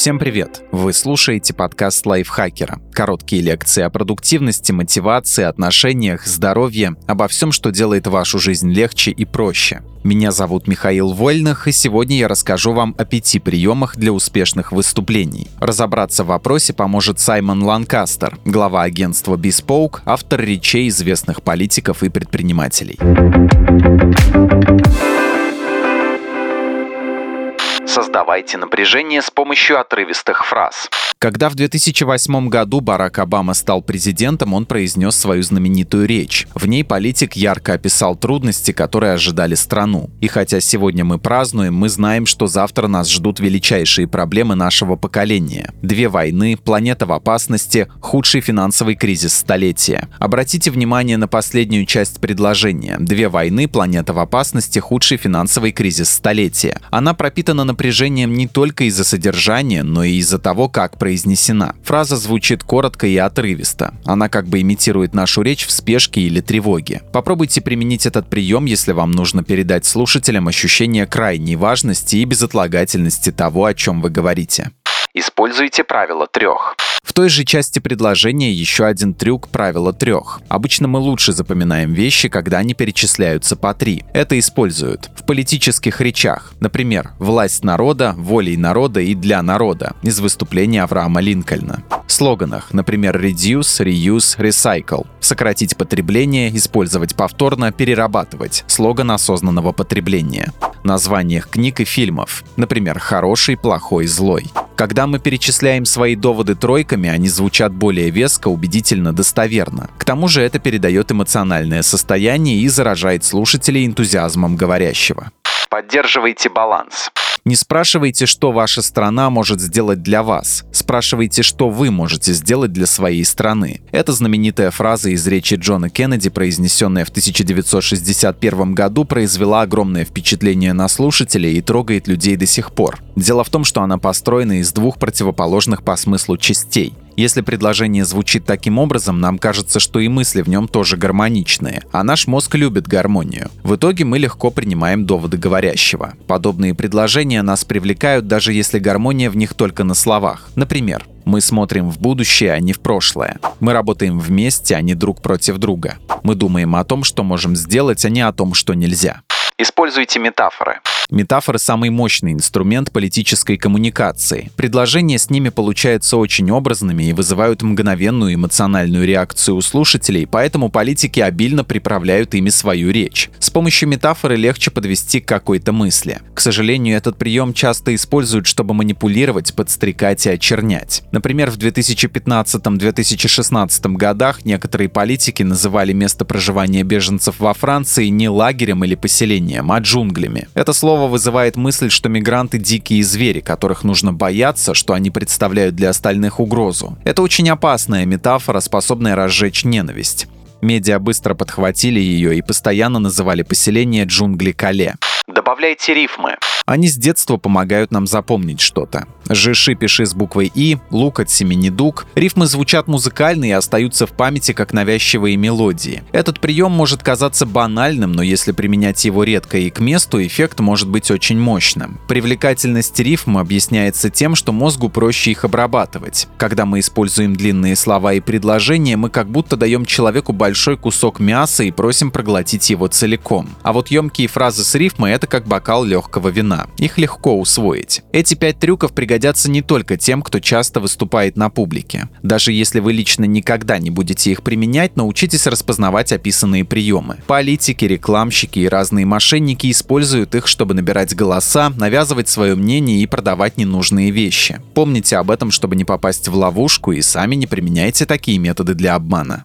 Всем привет! Вы слушаете подкаст лайфхакера. Короткие лекции о продуктивности, мотивации, отношениях, здоровье, обо всем, что делает вашу жизнь легче и проще. Меня зовут Михаил Вольных, и сегодня я расскажу вам о пяти приемах для успешных выступлений. Разобраться в вопросе поможет Саймон Ланкастер, глава агентства Bespoke, автор речей известных политиков и предпринимателей. Создавайте напряжение с помощью отрывистых фраз. Когда в 2008 году Барак Обама стал президентом, он произнес свою знаменитую речь. В ней политик ярко описал трудности, которые ожидали страну. И хотя сегодня мы празднуем, мы знаем, что завтра нас ждут величайшие проблемы нашего поколения. Две войны, планета в опасности, худший финансовый кризис столетия. Обратите внимание на последнюю часть предложения. Две войны, планета в опасности, худший финансовый кризис столетия. Она пропитана напряжением не только из-за содержания, но и из-за того, как произнесена. Фраза звучит коротко и отрывисто. Она как бы имитирует нашу речь в спешке или тревоге. Попробуйте применить этот прием, если вам нужно передать слушателям ощущение крайней важности и безотлагательности того, о чем вы говорите. Используйте правило трех. В той же части предложения еще один трюк правила трех. Обычно мы лучше запоминаем вещи, когда они перечисляются по три. Это используют в политических речах. Например, «власть народа», «волей народа» и «для народа» из выступления Авраама Линкольна. В слоганах, например, «reduce», «reuse», «recycle». Сократить потребление, использовать повторно, перерабатывать. Слоган осознанного потребления. Названиях книг и фильмов. Например, «хороший», «плохой», «злой». Когда мы перечисляем свои доводы тройками, они звучат более веско, убедительно, достоверно. К тому же это передает эмоциональное состояние и заражает слушателей энтузиазмом говорящего. Поддерживайте баланс. Не спрашивайте, что ваша страна может сделать для вас. Спрашивайте, что вы можете сделать для своей страны. Это знаменитая фраза из речи Джона Кеннеди, произнесенная в 1961 году, произвела огромное впечатление на слушателей и трогает людей до сих пор. Дело в том, что она построена из двух противоположных по смыслу частей. Если предложение звучит таким образом, нам кажется, что и мысли в нем тоже гармоничные, а наш мозг любит гармонию. В итоге мы легко принимаем доводы говорящего. Подобные предложения нас привлекают, даже если гармония в них только на словах. Например, мы смотрим в будущее, а не в прошлое. Мы работаем вместе, а не друг против друга. Мы думаем о том, что можем сделать, а не о том, что нельзя. Используйте метафоры. Метафоры – самый мощный инструмент политической коммуникации. Предложения с ними получаются очень образными и вызывают мгновенную эмоциональную реакцию у слушателей, поэтому политики обильно приправляют ими свою речь. С помощью метафоры легче подвести к какой-то мысли. К сожалению, этот прием часто используют, чтобы манипулировать, подстрекать и очернять. Например, в 2015-2016 годах некоторые политики называли место проживания беженцев во Франции не лагерем или поселением, а джунглями. Это слово снова вызывает мысль, что мигранты – дикие звери, которых нужно бояться, что они представляют для остальных угрозу. Это очень опасная метафора, способная разжечь ненависть. Медиа быстро подхватили ее и постоянно называли поселение джунгли Кале. Добавляйте рифмы. Они с детства помогают нам запомнить что-то. Жиши пиши с буквой «и», лук от семени дуг. Рифмы звучат музыкально и остаются в памяти как навязчивые мелодии. Этот прием может казаться банальным, но если применять его редко и к месту, эффект может быть очень мощным. Привлекательность рифм объясняется тем, что мозгу проще их обрабатывать. Когда мы используем длинные слова и предложения, мы как будто даем человеку большой кусок мяса и просим проглотить его целиком. А вот емкие фразы с рифмой — это как бокал легкого вина. Их легко усвоить. Эти пять трюков пригодятся пригодятся не только тем, кто часто выступает на публике. Даже если вы лично никогда не будете их применять, научитесь распознавать описанные приемы. Политики, рекламщики и разные мошенники используют их, чтобы набирать голоса, навязывать свое мнение и продавать ненужные вещи. Помните об этом, чтобы не попасть в ловушку и сами не применяйте такие методы для обмана.